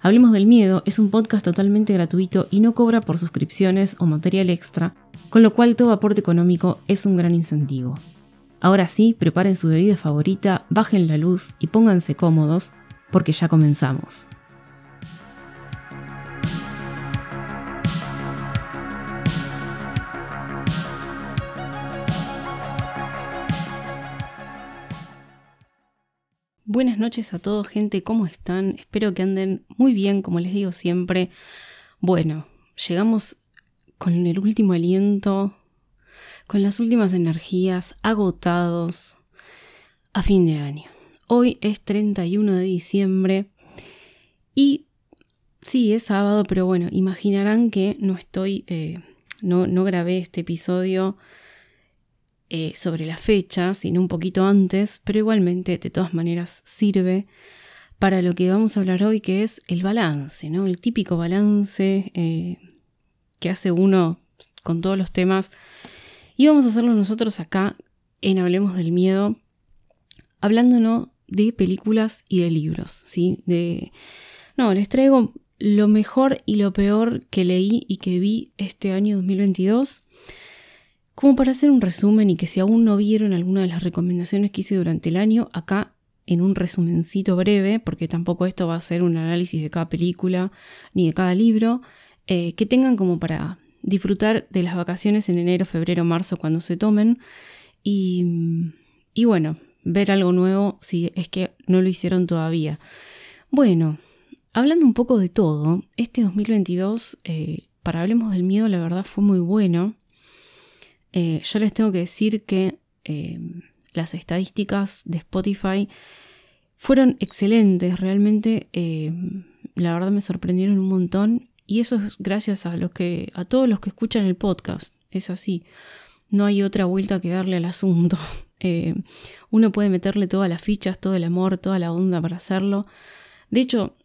Hablemos del Miedo es un podcast totalmente gratuito y no cobra por suscripciones o material extra, con lo cual todo aporte económico es un gran incentivo. Ahora sí, preparen su bebida favorita, bajen la luz y pónganse cómodos, porque ya comenzamos. Buenas noches a todos, gente, ¿cómo están? Espero que anden muy bien, como les digo siempre. Bueno, llegamos con el último aliento, con las últimas energías, agotados, a fin de año. Hoy es 31 de diciembre y sí, es sábado, pero bueno, imaginarán que no estoy, eh, no, no grabé este episodio eh, sobre la fecha, sino un poquito antes, pero igualmente de todas maneras sirve para lo que vamos a hablar hoy, que es el balance, ¿no? El típico balance eh, que hace uno con todos los temas. Y vamos a hacerlo nosotros acá en Hablemos del Miedo, hablándonos de películas y de libros, ¿sí? De... No, les traigo lo mejor y lo peor que leí y que vi este año 2022 como para hacer un resumen y que si aún no vieron alguna de las recomendaciones que hice durante el año, acá en un resumencito breve, porque tampoco esto va a ser un análisis de cada película ni de cada libro, eh, que tengan como para disfrutar de las vacaciones en enero, febrero, marzo, cuando se tomen. Y, y bueno, ver algo nuevo si es que no lo hicieron todavía. Bueno, hablando un poco de todo, este 2022, eh, para Hablemos del Miedo, la verdad fue muy bueno. Eh, yo les tengo que decir que eh, las estadísticas de Spotify fueron excelentes, realmente eh, la verdad me sorprendieron un montón y eso es gracias a los que a todos los que escuchan el podcast, es así. No hay otra vuelta que darle al asunto. uno puede meterle todas las fichas, todo el amor, toda la onda para hacerlo. De hecho,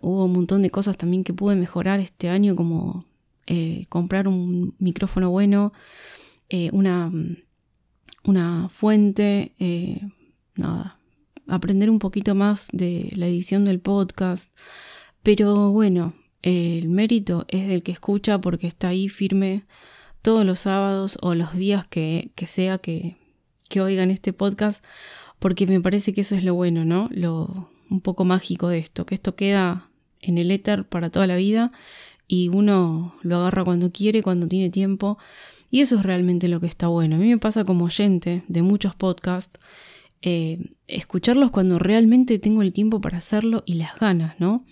hubo un montón de cosas también que pude mejorar este año, como comprar un micrófono bueno, eh, una, una, fuente, eh, nada, aprender un poquito más de la edición del podcast. Pero bueno, el mérito es del que escucha porque está ahí firme todos los sábados o los días que, sea que, que, oigan este podcast, porque me parece que eso es lo bueno, ¿no? Lo un poco mágico de esto, que esto queda en el éter para toda la vida y uno lo agarra cuando quiere, cuando tiene tiempo y eso es realmente lo que está bueno. A mí me pasa como oyente de muchos podcasts, eh, escucharlos cuando realmente tengo el tiempo para hacerlo y las ganas, ¿no?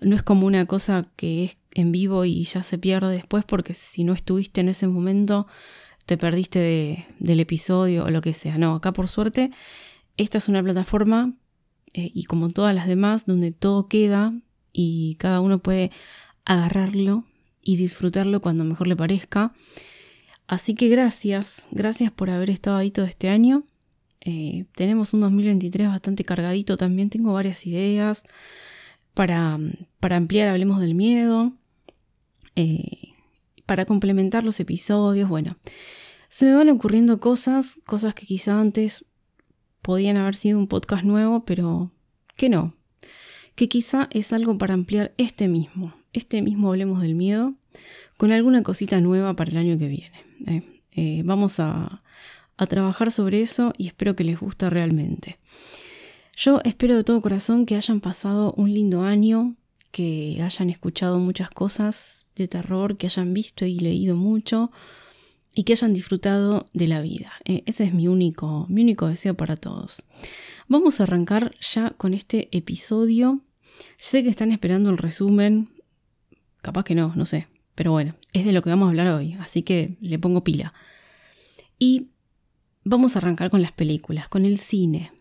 No es como una cosa que es en vivo y ya se pierde después porque si no estuviste en ese momento te perdiste del episodio o lo que sea. No, acá por suerte esta es una plataforma eh, y como todas las demás donde todo queda y cada uno puede agarrarlo y disfrutarlo cuando mejor le parezca. Así que gracias, gracias por haber estado ahí todo este año. Eh, tenemos un 2023 bastante cargadito también, tengo varias ideas para, para ampliar, hablemos del miedo, eh, para complementar los episodios, bueno, se me van ocurriendo cosas, cosas que quizá antes podían haber sido un podcast nuevo, pero que no, que quizá es algo para ampliar este mismo, este mismo hablemos del miedo, con alguna cosita nueva para el año que viene. Eh, eh, vamos a, trabajar sobre eso y espero que les guste realmente. Yo espero de todo corazón que hayan pasado un lindo año, que hayan escuchado muchas cosas de terror, que hayan visto y leído mucho y que hayan disfrutado de la vida. Eh, ese es mi único, mi único deseo para todos. Vamos a arrancar ya con este episodio. Sé que están esperando el resumen. Capaz que no, no sé. Pero bueno, es de lo que vamos a hablar hoy, así que le pongo pila. Y vamos a arrancar con las películas, con el cine.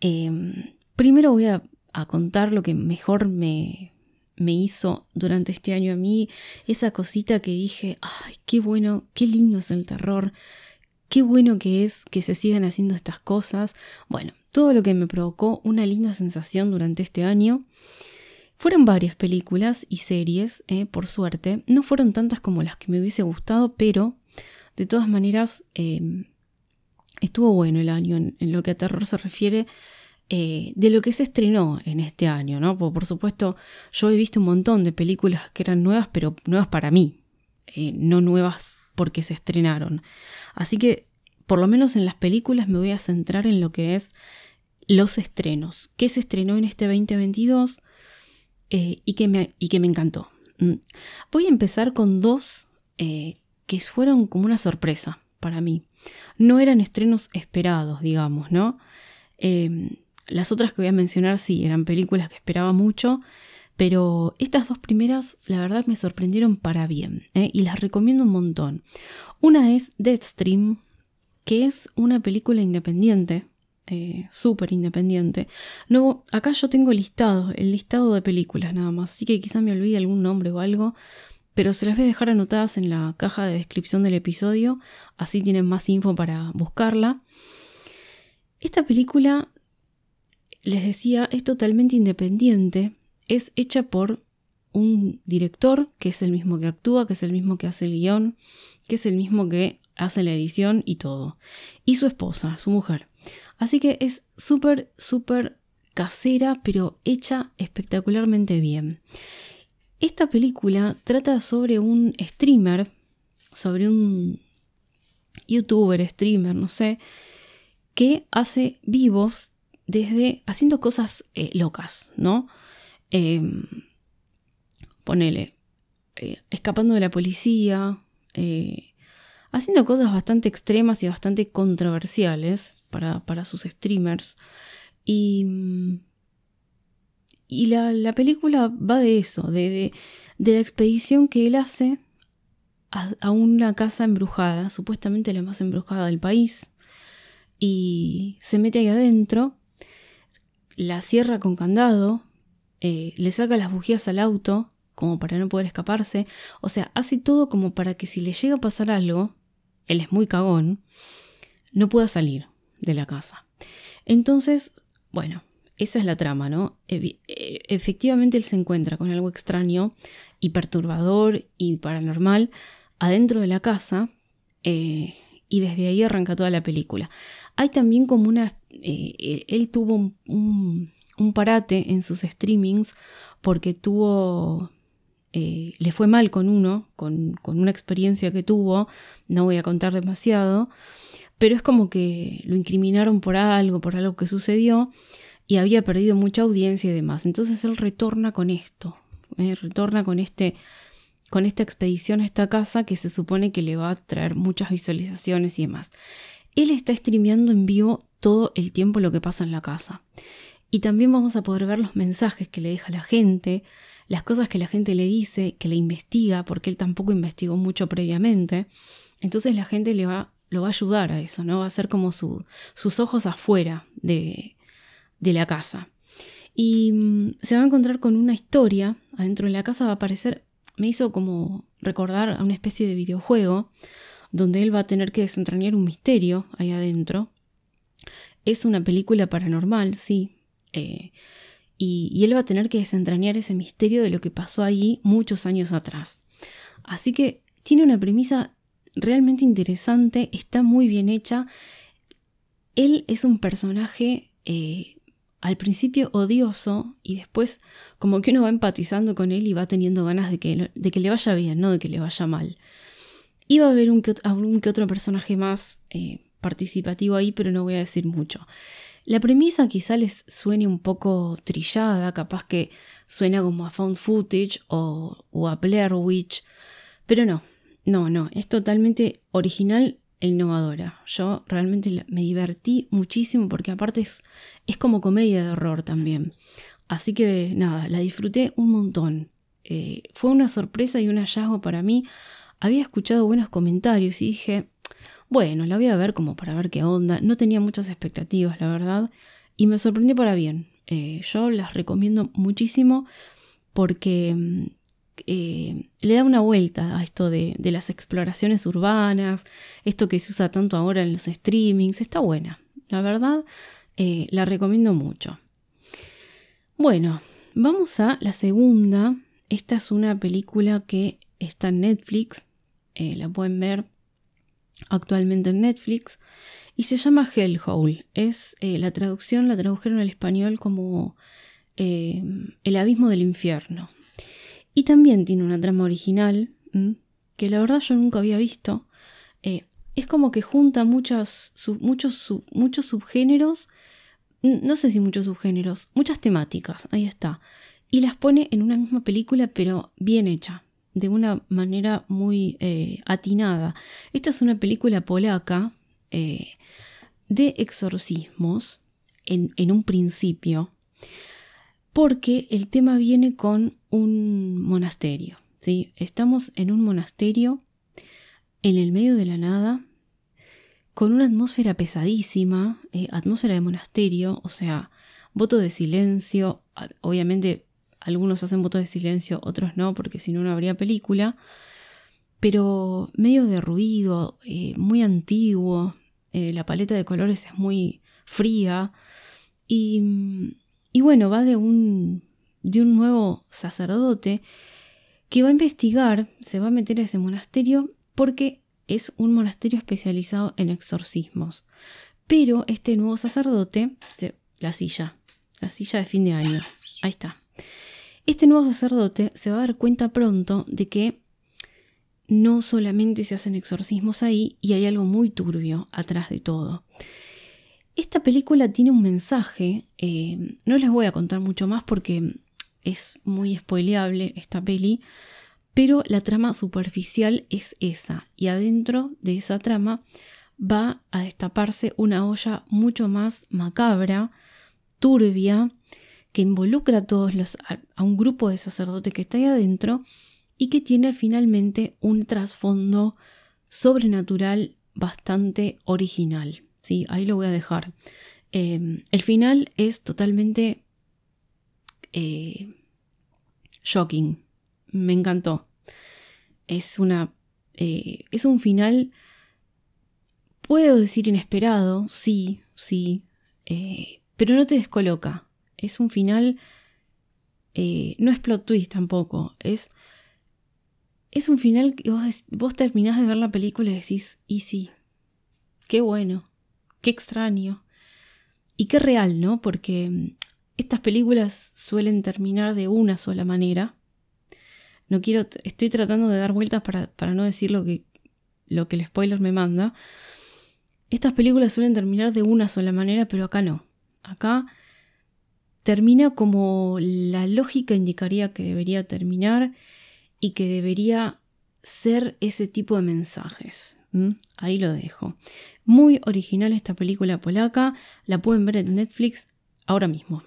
Em, primero voy a, contar lo que mejor me, me hizo durante este año a mí, esa cosita que dije, ay, qué bueno, qué lindo es el terror, qué bueno que es que se sigan haciendo estas cosas. Bueno, todo lo que me provocó una linda sensación durante este año. Fueron varias películas y series, eh, por suerte. No fueron tantas como las que me hubiese gustado, pero de todas maneras em, estuvo bueno el año en, lo que a terror se refiere. Eh, de lo que se estrenó en este año, ¿no? Por, supuesto, yo he visto un montón de películas que eran nuevas, pero nuevas para mí, eh, no nuevas porque se estrenaron. Así que, por lo menos en las películas, me voy a centrar en lo que es los estrenos. ¿Qué se estrenó en este 2022? Eh, y, que me, y que me encantó. Mm. Voy a empezar con dos eh, que fueron como una sorpresa para mí. No eran estrenos esperados, digamos, ¿no? Em, las otras que voy a mencionar sí, eran películas que esperaba mucho, pero estas dos primeras, la verdad, me sorprendieron para bien ¿eh? y las recomiendo un montón. Una es Deadstream, que es una película independiente eh, súper independiente. No, acá yo tengo listado, el listado de películas nada más, así que quizá me olvide algún nombre o algo, pero se las voy a dejar anotadas en la caja de descripción del episodio, así tienen más info para buscarla. Esta película, les decía, es totalmente independiente, es hecha por un director, que es el mismo que actúa, que es el mismo que hace el guion, que es el mismo que hace la edición y todo. Y su esposa, su mujer. Así que es súper, súper casera, pero hecha espectacularmente bien. Esta película trata sobre un streamer, sobre un youtuber, streamer, no sé, que hace vivos desde haciendo cosas eh, locas, ¿no? Em, ponele, eh, escapando de la policía, eh, haciendo cosas bastante extremas y bastante controversiales para, sus streamers. Y, y la, película va de eso, de, la expedición que él hace a, una casa embrujada, supuestamente la más embrujada del país, y se mete ahí adentro, la cierra con candado, eh, le saca las bujías al auto como para no poder escaparse, o sea, hace todo como para que si le llega a pasar algo, él es muy cagón, no pueda salir de la casa. Entonces, bueno, esa es la trama, ¿no? E, efectivamente él se encuentra con algo extraño y perturbador y paranormal adentro de la casa eh, y desde ahí arranca toda la película. Hay también como una... Eh, él tuvo un, parate en sus streamings porque tuvo eh, le fue mal con uno, con, una experiencia que tuvo, no voy a contar demasiado, pero es como que lo incriminaron por algo, por algo que sucedió y había perdido mucha audiencia y demás. Entonces él retorna con esto, eh, retorna con este con esta expedición a esta casa que se supone que le va a traer muchas visualizaciones y demás. Él está streameando en vivo todo el tiempo lo que pasa en la casa. Y también vamos a poder ver los mensajes que le deja la gente, las cosas que la gente le dice, que le investiga, porque él tampoco investigó mucho previamente. Entonces la gente le va, lo va a ayudar a eso, ¿no? Va a ser como sus ojos afuera de, de la casa. Y mm, se va a encontrar con una historia adentro de la casa, va a aparecer, me hizo como recordar a una especie de videojuego donde él va a tener que desentrañar un misterio ahí adentro. Es una película paranormal, sí. Eh, y, él va a tener que desentrañar ese misterio de lo que pasó ahí muchos años atrás. Así que tiene una premisa realmente interesante, está muy bien hecha. Él es un personaje eh, al principio odioso y después como que uno va empatizando con él y va teniendo ganas de que, de que le vaya bien, no de que le vaya mal. Iba a haber un que, algún que otro personaje más eh, participativo ahí, pero no voy a decir mucho. La premisa quizá les suene un poco trillada, capaz que suena como a found footage o, a Blair Witch, pero no, no, no, es totalmente original e innovadora. Yo realmente me divertí muchísimo porque aparte es, es como comedia de horror también. Así que nada, la disfruté un montón. Eh, fue una sorpresa y un hallazgo para mí. Había escuchado buenos comentarios y dije, bueno, la voy a ver como para ver qué onda. No tenía muchas expectativas, la verdad, y me sorprendió para bien. Eh, yo las recomiendo muchísimo. porque mm, eh, le da una vuelta a esto de, las exploraciones urbanas, esto que se usa tanto ahora en los streamings, está buena. La verdad, eh, la recomiendo mucho. Bueno, vamos a la segunda. Esta es una película que está en Netflix, la pueden ver actualmente en Netflix, y se llama Hellhole. Es la traducción, la tradujeron al español como El abismo del infierno. Y también tiene una trama original, que la verdad yo nunca había visto. Eh, es como que junta muchos, muchos subgéneros, no sé si muchos subgéneros, muchas temáticas, ahí está. Y las pone en una misma película, pero bien hecha, de una manera muy eh, atinada. Esta es una película polaca eh, de exorcismos en, en un principio porque el tema viene con un monasterio. ¿sí? Estamos en un monasterio en el medio de la nada, con una atmósfera pesadísima, eh, atmósfera de monasterio, o sea, voto de silencio. Obviamente algunos hacen voto de silencio, otros no, porque si no, no habría película. Pero medio de ruido, eh, muy antiguo, eh, la paleta de colores es muy fría y y bueno, va de un, de un nuevo sacerdote que va a investigar, se va a meter a ese monasterio porque es un monasterio especializado en exorcismos. Pero este nuevo sacerdote, la silla, la silla de fin de año, ahí está. Este nuevo sacerdote se va a dar cuenta pronto de que no solamente se hacen exorcismos ahí y hay algo muy turbio atrás de todo. Esta película tiene un mensaje, eh, no les voy a contar mucho más porque es muy spoileable esta peli, pero la trama superficial es esa y adentro de esa trama va a destaparse una olla mucho más macabra, turbia, que involucra a todos los a un grupo de sacerdotes que está ahí adentro y que tiene finalmente un trasfondo sobrenatural bastante original. Sí, ahí lo voy a dejar. Em, el final es totalmente eh, shocking. Me encantó. Es una. Eh, es un final. Puedo decir inesperado, sí, sí. Eh, pero no te descoloca. Es un final. no es plot twist tampoco. Es. Es un final que vos, vos terminás de ver la película y decís, y sí, qué bueno. Qué extraño. Y qué real, ¿no? Porque mm, estas películas suelen terminar de una sola manera. No quiero, estoy tratando de dar vueltas para, no decir lo que, lo que el spoiler me manda. Estas películas suelen terminar de una sola manera, pero acá no. Acá termina como la lógica indicaría que debería terminar y que debería ser ese tipo de mensajes. Ahí lo dejo. Muy original esta película polaca. La pueden ver en Netflix ahora mismo.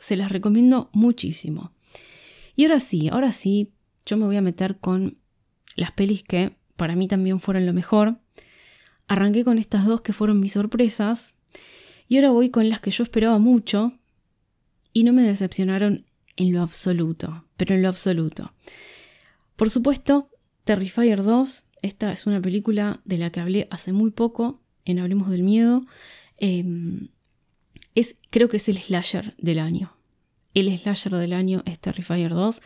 Se las recomiendo muchísimo. Y ahora sí, ahora sí, yo me voy a meter con las pelis que para mí también fueron lo mejor. Arranqué con estas dos que fueron mis sorpresas. Y ahora voy con las que yo esperaba mucho y no me decepcionaron en lo absoluto, pero en lo absoluto. Por supuesto, Terrifier 2 esta es una película de la que hablé hace muy poco en Hablemos del Miedo. Em, es, creo que es el slasher del año. El slasher del año es Terrifier 2.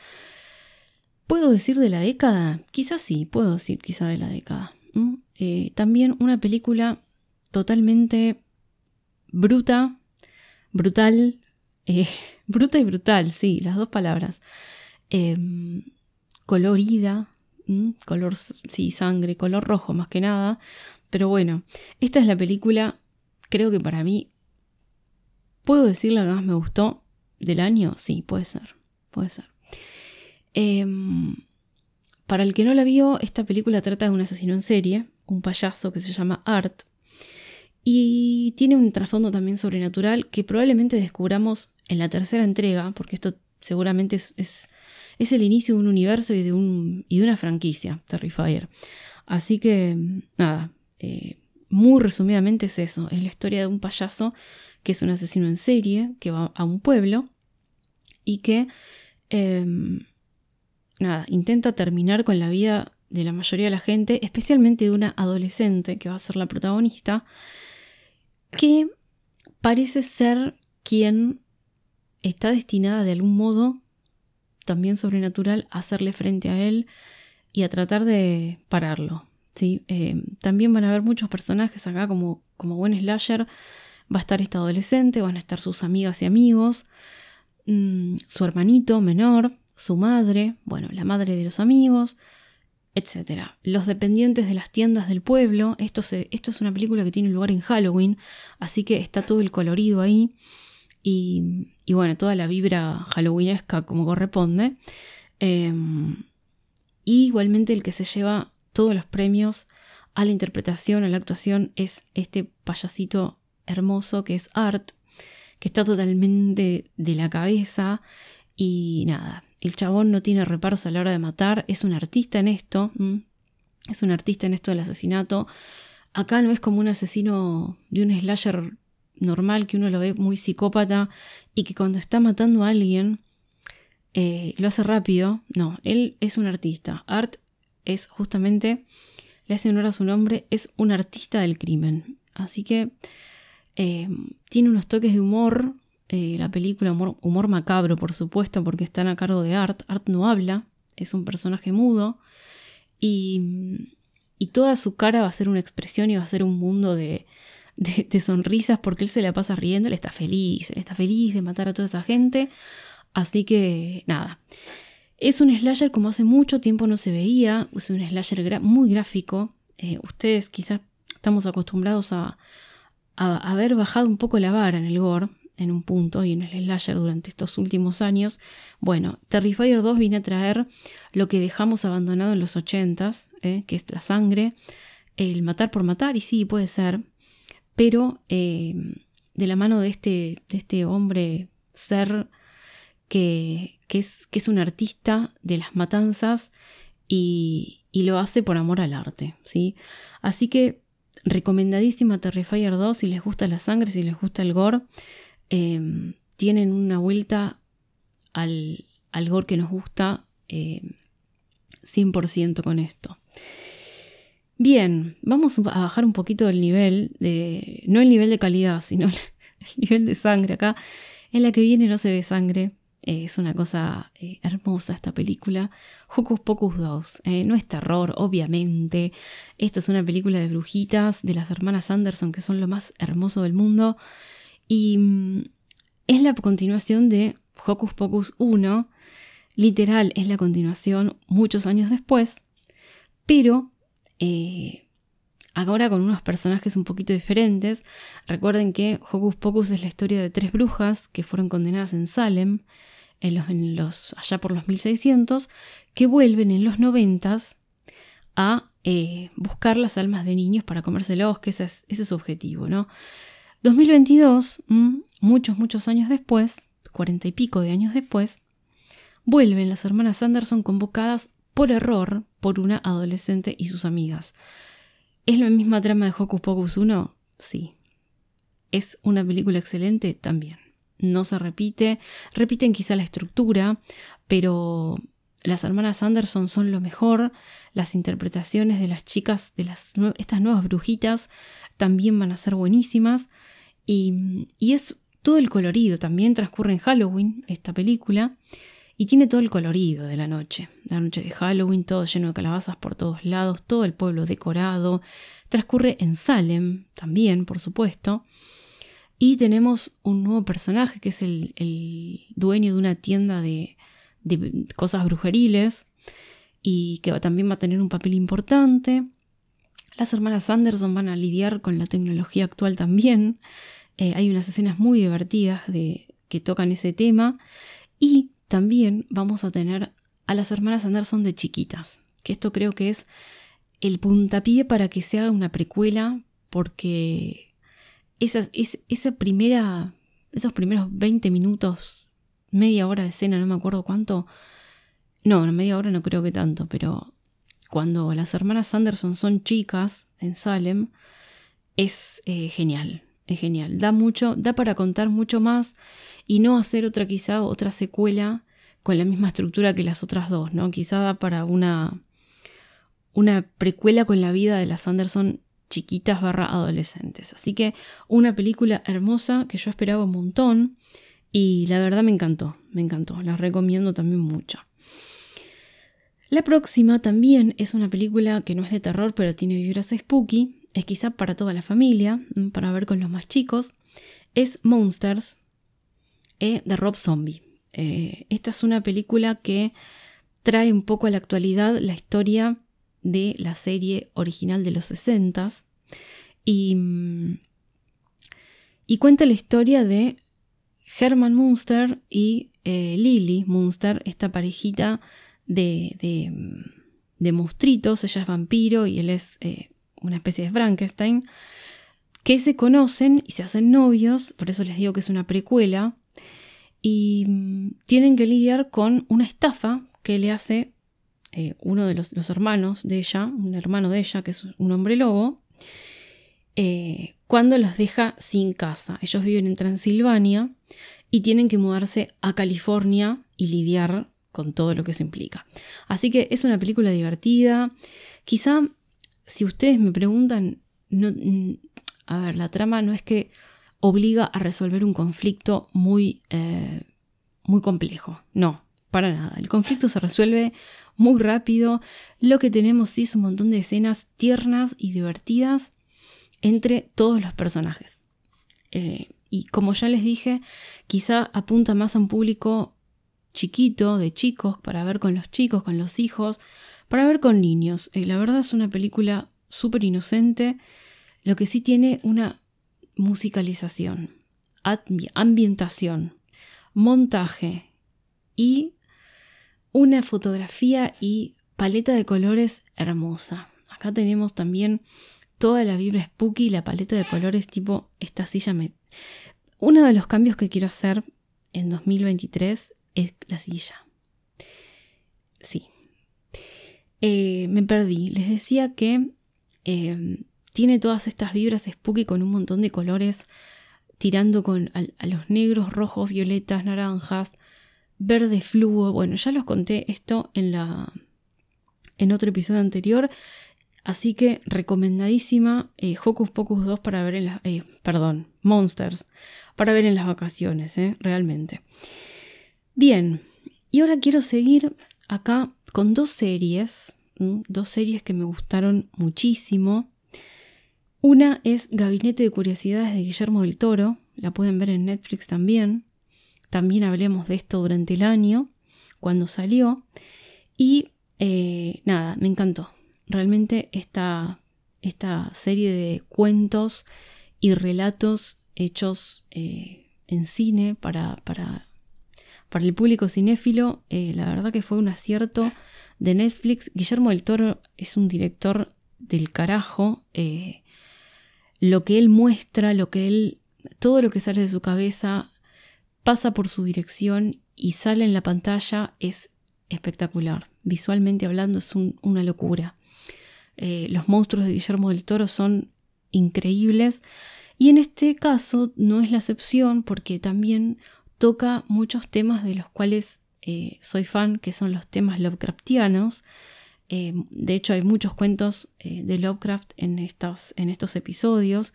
¿Puedo decir de la década? Quizás sí, puedo decir quizá de la década. Eh, también una película totalmente bruta, brutal, eh, bruta y brutal, sí, las dos palabras. Em, colorida, color, sí, sangre, color rojo más que nada. Pero bueno, esta es la película, creo que para mí, ¿puedo decir la que más me gustó del año? Sí, puede ser, puede ser. Em, para el que no la vio, esta película trata de un asesino en serie, un payaso que se llama Art, y tiene un trasfondo también sobrenatural que probablemente descubramos en la tercera entrega, porque esto seguramente es es el inicio de un universo y de, un, y de una franquicia, Terrifier. Así que, nada, eh, muy resumidamente es eso, es la historia de un payaso que es un asesino en serie, que va a un pueblo y que em, nada, intenta terminar con la vida de la mayoría de la gente, especialmente de una adolescente que va a ser la protagonista, que parece ser quien está destinada de algún modo, también sobrenatural, a hacerle frente a él y a tratar de pararlo. ¿sí? Eh, también van a haber muchos personajes acá como, como buen slasher. Va a estar esta adolescente, van a estar sus amigas y amigos, mm, su hermanito menor, su madre, bueno, la madre de los amigos, etc. Los dependientes de las tiendas del pueblo. Esto, esto es una película que tiene lugar en Halloween, así que está todo el colorido ahí. Y, bueno, toda la vibra halloweenesca como corresponde. Em, y igualmente el que se lleva todos los premios a la interpretación, a la actuación, es este payasito hermoso que es Art, que está totalmente de la cabeza y nada, el chabón no tiene reparos a la hora de matar, es un artista en esto, es un artista en esto del asesinato. Acá no es como un asesino de un slasher normal que uno lo ve muy psicópata y que cuando está matando a alguien eh, lo hace rápido. No, él es un artista. Art es justamente, le hace honor a su nombre, es un artista del crimen. Así que eh, tiene unos toques de humor. Eh, la película, humor, humor, macabro, por supuesto, porque están a cargo de Art. Art no habla, es un personaje mudo. Y, y toda su cara va a ser una expresión y va a ser un mundo de, de, sonrisas porque él se la pasa riendo, él está feliz, él está feliz de matar a toda esa gente. Así que nada. Es un slasher como hace mucho tiempo no se veía, es un slasher muy gráfico. Eh, ustedes quizás estamos acostumbrados a, a, haber bajado un poco la vara en el gore, en un punto, y en el slasher durante estos últimos años. Bueno, Terrifier 2 viene a traer lo que dejamos abandonado en los 80s, eh, que es la sangre, el matar por matar, y sí, puede ser, pero eh, de la mano de este, de este hombre ser que, es, que, es, un artista de las matanzas y, lo hace por amor al arte. ¿sí? Así que recomendadísima Terrifier 2 si les gusta la sangre, si les gusta el gore. Em, tienen una vuelta al, gore que nos gusta 100% em, con esto. Bien, vamos a bajar un poquito el nivel de, no el nivel de calidad, sino el, nivel de sangre. Acá en la que viene no se ve sangre. Eh, es una cosa eh, hermosa esta película. Hocus Pocus 2. Eh, no es terror, obviamente. Esta es una película de brujitas de las hermanas Anderson, que son lo más hermoso del mundo. Y mm, es la continuación de Hocus Pocus 1. Literal, es la continuación muchos años después. Pero eh, ahora con unos personajes un poquito diferentes. Recuerden que Hocus Pocus es la historia de tres brujas que fueron condenadas en Salem en los, allá por los 1600, que vuelven en los 90 a eh, buscar las almas de niños para comérselos, que ese es, ese es su objetivo, ¿no? 2022, mm, muchos, muchos años después, cuarenta y pico de años después, vuelven las hermanas Anderson convocadas por error por una adolescente y sus amigas. ¿Es la misma trama de Hocus Pocus 1? Sí. ¿Es una película excelente? También. No se repite, repiten quizá la estructura, pero las hermanas Anderson son lo mejor, las interpretaciones de las chicas, de las, estas nuevas brujitas, también van a ser buenísimas, y, y es todo el colorido, también transcurre en Halloween esta película, y tiene todo el colorido de la noche. La noche de Halloween, todo lleno de calabazas por todos lados, todo el pueblo decorado. Transcurre en Salem también, por supuesto. Y tenemos un nuevo personaje que es el, dueño de una tienda de, cosas brujeriles y que también va a tener un papel importante. Las hermanas Anderson van a lidiar con la tecnología actual también. Eh, hay unas escenas muy divertidas de, que tocan ese tema. Y también vamos a tener a las hermanas Anderson de chiquitas, que esto creo que es el puntapié para que se haga una precuela, porque esa, primera, esos primeros 20 minutos, media hora de escena, no me acuerdo cuánto, no, media hora no creo que tanto, pero cuando las hermanas Anderson son chicas en Salem, es eh, genial, es genial, da mucho, da para contar mucho más y no hacer otra quizá otra secuela con la misma estructura que las otras dos, ¿no? Quizá da para una, una precuela con la vida de las Anderson chiquitas barra adolescentes. Así que una película hermosa que yo esperaba un montón y la verdad me encantó, me encantó, la recomiendo también mucho. La próxima también es una película que no es de terror pero tiene vibras spooky, es quizá para toda la familia, mm, para ver con los más chicos, es Monsters eh, de Rob Zombie. Eh, esta es una película que trae un poco a la actualidad la historia de la serie original de los 60 y, mm, y cuenta la historia de Herman Munster y eh, Lily Munster, esta parejita de, de, monstruitos, ella es vampiro y él es eh, una especie de Frankenstein, que se conocen y se hacen novios, por eso les digo que es una precuela, y mm, tienen que lidiar con una estafa que le hace eh, uno de los, hermanos de ella, un hermano de ella, que es un hombre lobo, eh, cuando los deja sin casa. Ellos viven en Transilvania y tienen que mudarse a California y lidiar con todo lo que eso implica. Así que es una película divertida. Quizá, si ustedes me preguntan, no, a ver, la trama no es que obliga a resolver un conflicto muy, eh, muy complejo. No, para nada. El conflicto se resuelve muy rápido. Lo que tenemos sí es un montón de escenas tiernas y divertidas entre todos los personajes. Eh, y como ya les dije, quizá apunta más a un público chiquito, de chicos, para ver con los chicos, con los hijos, para ver con niños. Eh, la verdad es una película súper inocente, lo que sí tiene una musicalización, ambientación, montaje y una fotografía y paleta de colores hermosa. Acá tenemos también toda la vibra spooky y la paleta de colores tipo esta silla me... Uno de los cambios que quiero hacer en 2023 es la silla. Sí. Eh, me perdí. Les decía que eh, tiene todas estas vibras spooky con un montón de colores tirando con a los negros, rojos, violetas, naranjas, verde fluo. Bueno, ya los conté esto en, la, en otro episodio anterior. Así que recomendadísima eh, Hocus Pocus 2 para ver en las... Eh, perdón, Monsters. Para ver en las vacaciones, eh, realmente. Bien, y ahora quiero seguir acá con dos series. Dos series que me gustaron muchísimo. Una es Gabinete de Curiosidades de Guillermo del Toro. La pueden ver en Netflix también. También hablemos de esto durante el año, cuando salió. Y eh, nada, me encantó. Realmente esta, esta serie de cuentos y relatos hechos eh, en cine para, para, para, el público cinéfilo, eh, la verdad que fue un acierto de Netflix. Guillermo del Toro es un director del carajo. lo que él muestra, lo que él, todo lo que sale de su cabeza pasa por su dirección y sale en la pantalla es espectacular. Visualmente hablando es una locura. Eh, los monstruos de Guillermo del Toro son increíbles y en este caso no es la excepción porque también toca muchos temas de los cuales eh, soy fan, que son los temas Lovecraftianos. Eh, de hecho hay muchos cuentos de Lovecraft en, estos, en estos episodios.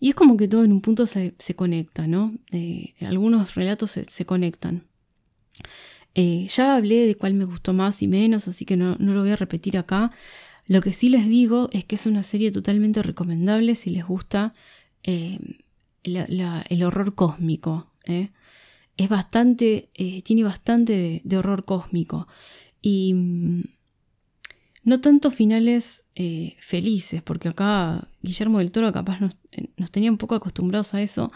Y es como que todo en un punto se, conecta, ¿no? Eh, algunos relatos se, conectan. Eh, ya hablé de cuál me gustó más y menos, así que no, lo voy a repetir acá. Lo que sí les digo es que es una serie totalmente recomendable si les gusta eh, el horror cósmico. Es bastante, tiene bastante de horror cósmico. Y mm, no tanto finales eh, felices, porque acá Guillermo del Toro capaz nos, eh, tenía un poco acostumbrados a eso,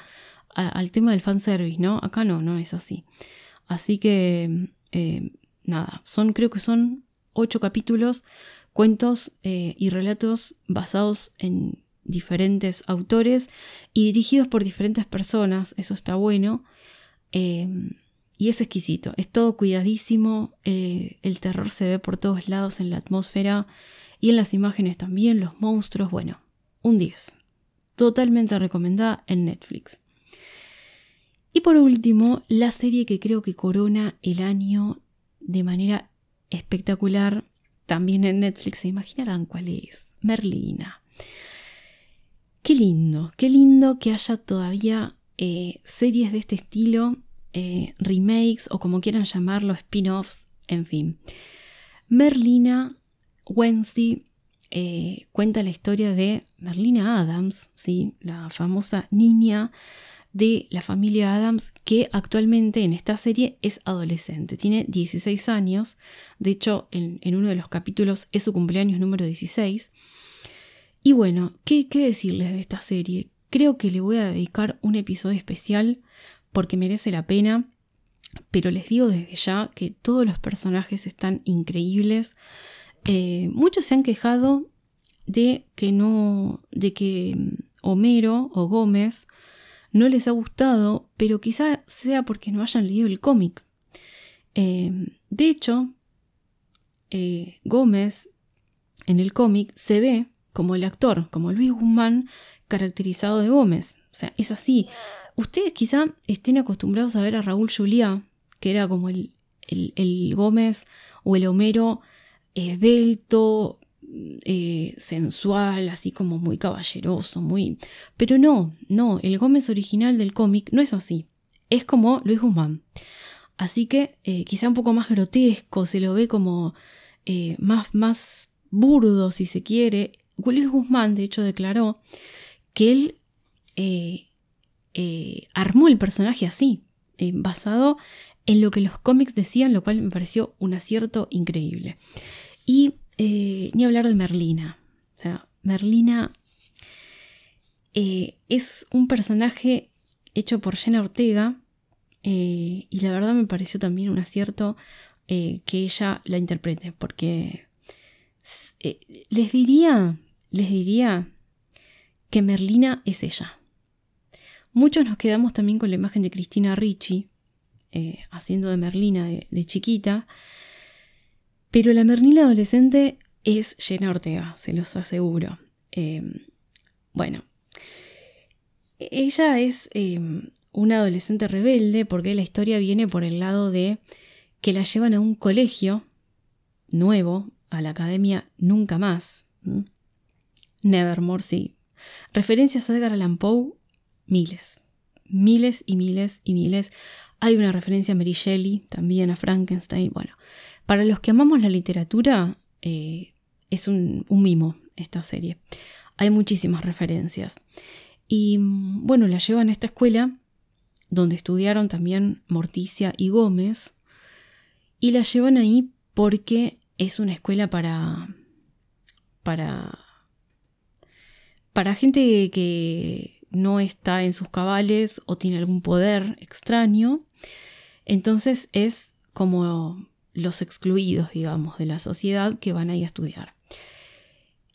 al tema del fanservice, ¿no? Acá no, no es así. Así que, eh, nada, son, creo que son ocho capítulos, cuentos y relatos basados en diferentes autores y dirigidos por diferentes personas, eso está bueno. Y es exquisito, es todo cuidadísimo, eh, el terror se ve por todos lados en la atmósfera y en las imágenes también, los monstruos, bueno, un 10. Totalmente recomendada en Netflix. Y por último, la serie que creo que corona el año de manera espectacular, también en Netflix, se imaginarán cuál es, Merlina. Qué lindo, qué lindo que haya todavía eh, series de este estilo, eh, remakes o como quieran llamarlo, spin-offs, en fin. Merlina Wednesday eh, cuenta la historia de Merlina Adams, ¿sí? la famosa niña de la familia Adams que actualmente en esta serie es adolescente, tiene 16 años, de hecho en, uno de los capítulos es su cumpleaños número 16. Y bueno, ¿qué, ¿qué decirles de esta serie? Creo que le voy a dedicar un episodio especial porque merece la pena, pero les digo desde ya que todos los personajes están increíbles. Eh, muchos se han quejado de que no, de que mm, Homero o Gómez no les ha gustado, pero quizá sea porque no hayan leído el cómic. Eh, de hecho, eh, Gómez en el cómic se ve como el actor, como Luis Guzmán, caracterizado de Gómez. O sea, es así. Ustedes quizá estén acostumbrados a ver a Raúl Juliá, que era como el, el Gómez o el Homero esbelto, eh, sensual, así como muy caballeroso, muy... Pero no, no, el Gómez original del cómic no es así. Es como Luis Guzmán. Así que eh, quizá un poco más grotesco, se lo ve como eh, más, más burdo, si se quiere. Luis Guzmán, de hecho, declaró que él armó el personaje así, basado en lo que los cómics decían, lo cual me pareció un acierto increíble. Y eh, ni hablar de Merlina. O sea, Merlina eh, es un personaje hecho por Jenna Ortega eh, y la verdad me pareció también un acierto que ella la interprete porque les diría, les diría que Merlina es ella. Muchos nos quedamos también con la imagen de Cristina Ricci, haciendo de Merlina de chiquita, pero la Merlina adolescente es Jenna Ortega, se los aseguro. Em, bueno, ella es em, una adolescente rebelde porque la historia viene por el lado de que la llevan a un colegio nuevo, a la academia Nunca Más. Nevermore, sí. Referencias a Edgar Allan Poe, miles. Miles y miles y miles. Hay una referencia a Mary Shelley, también a Frankenstein. Bueno, para los que amamos la literatura, eh, es un, mimo esta serie. Hay muchísimas referencias. Y mm, bueno, la llevan a esta escuela donde estudiaron también Morticia y Gómez. Y la llevan ahí porque es una escuela para. para. Para gente que no está en sus cabales o tiene algún poder extraño. Entonces es como los excluidos, digamos, de la sociedad que van ahí a estudiar.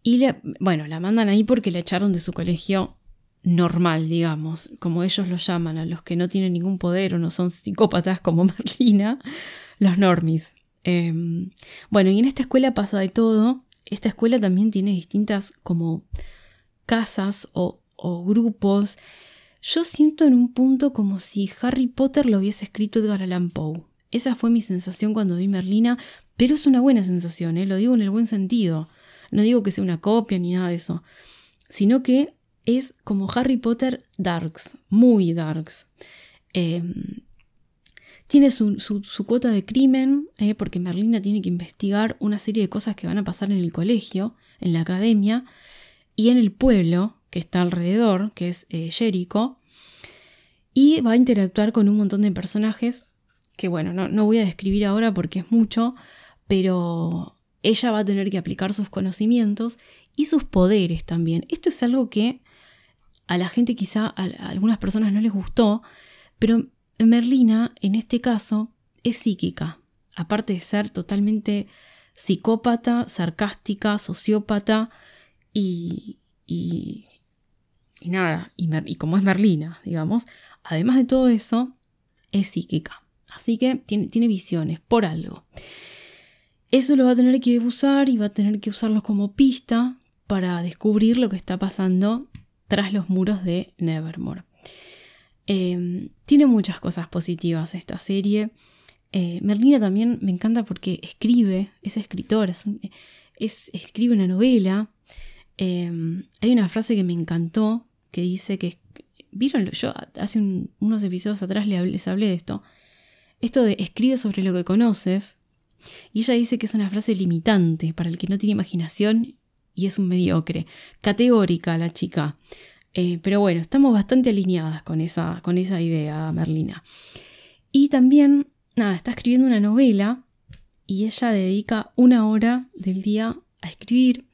Y bueno, la mandan ahí porque la echaron de su colegio normal, digamos, como ellos lo llaman, a los que no tienen ningún poder o no son psicópatas como Marlina, los normis. Em, bueno, y en esta escuela pasa de todo. Esta escuela también tiene distintas como casas o, grupos. Yo siento en un punto como si Harry Potter lo hubiese escrito Edgar Allan Poe. Esa fue mi sensación cuando vi Merlina, pero es una buena sensación, ¿eh? lo digo en el buen sentido. No digo que sea una copia ni nada de eso, sino que es como Harry Potter Darks, muy Darks. Em, tiene su, cuota de crimen, ¿eh? porque Merlina tiene que investigar una serie de cosas que van a pasar en el colegio, en la academia y en el pueblo que está alrededor, que es eh, Jericho, y va a interactuar con un montón de personajes que bueno, no, voy a describir ahora porque es mucho, pero ella va a tener que aplicar sus conocimientos y sus poderes también. Esto es algo que a la gente quizá, a, algunas personas no les gustó, pero Merlina en este caso es psíquica, aparte de ser totalmente psicópata, sarcástica, sociópata y, y, nada, y, como es Merlina, digamos, además de todo eso, es psíquica. Así que tiene, visiones por algo. Eso lo va a tener que usar y va a tener que usarlos como pista para descubrir lo que está pasando tras los muros de Nevermore. Em, tiene muchas cosas positivas esta serie. Eh, Merlina también me encanta porque escribe, es escritora, es, escribe una novela. Em, hay una frase que me encantó que dice que, vieron, yo hace unos episodios atrás les hablé de esto, esto de escribe sobre lo que conoces, y ella dice que es una frase limitante para el que no tiene imaginación y es un mediocre, categórica la chica. Eh, pero bueno, estamos bastante alineadas con esa, con esa idea, Merlina. Y también, nada, está escribiendo una novela y ella dedica una hora del día a escribir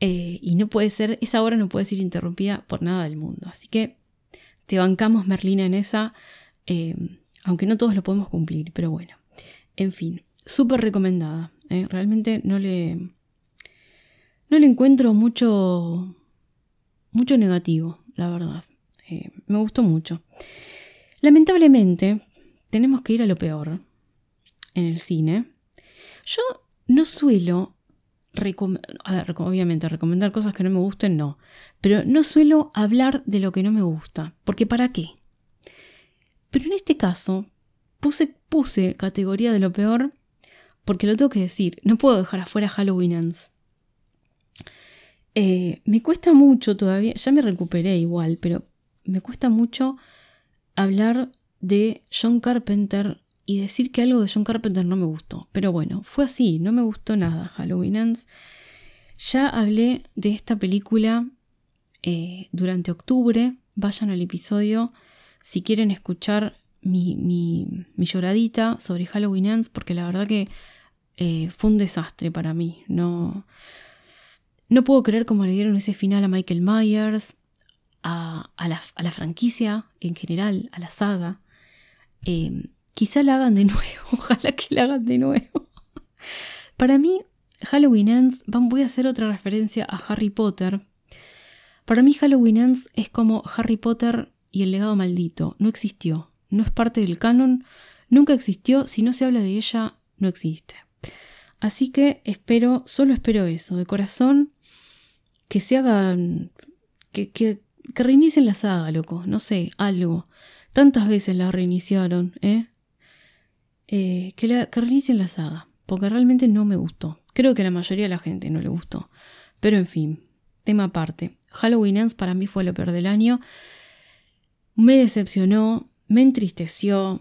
eh, y no puede ser, esa hora no puede ser interrumpida por nada del mundo. Así que te bancamos, Merlina, en esa, eh, aunque no todos lo podemos cumplir, pero bueno, en fin, súper recomendada. Realmente no le, no le encuentro mucho mucho negativo, la verdad. Eh, me gustó mucho. Lamentablemente, tenemos que ir a lo peor en el cine. Yo no suelo, obviamente, recomendar cosas que no me gusten, no. Pero no suelo hablar de lo que no me gusta. Porque ¿para qué? Pero en este caso, puse, puse categoría de lo peor porque lo tengo que decir. No puedo dejar afuera Halloween Ends. Eh, me cuesta mucho todavía, ya me recuperé igual, pero me cuesta mucho hablar de John Carpenter y decir que algo de John Carpenter no me gustó. Pero bueno, fue así, no me gustó nada Halloween Ends. Ya hablé de esta película eh, durante octubre. Vayan al episodio si quieren escuchar mi, mi, lloradita sobre Halloween Ends, porque la verdad que eh, fue un desastre para mí. No, no puedo creer cómo le dieron ese final a Michael Myers, a, la, franquicia en general, a la saga. Em, quizá la hagan de nuevo, ojalá que la hagan de nuevo. Para mí, Halloween Ends, voy a hacer otra referencia a Harry Potter. Para mí Halloween Ends es como Harry Potter y el legado maldito. No existió, no es parte del canon, nunca existió, si no se habla de ella, no existe. Así que espero, solo espero eso, de corazón, que se hagan, que, que, reinicien la saga, loco, no sé, algo. Tantas veces la reiniciaron, ¿eh? Eh que, la, que reinicien la saga, porque realmente no me gustó. Creo que a la mayoría de la gente no le gustó. Pero en fin, tema aparte. Halloween Ends para mí fue lo peor del año. Me decepcionó, me entristeció.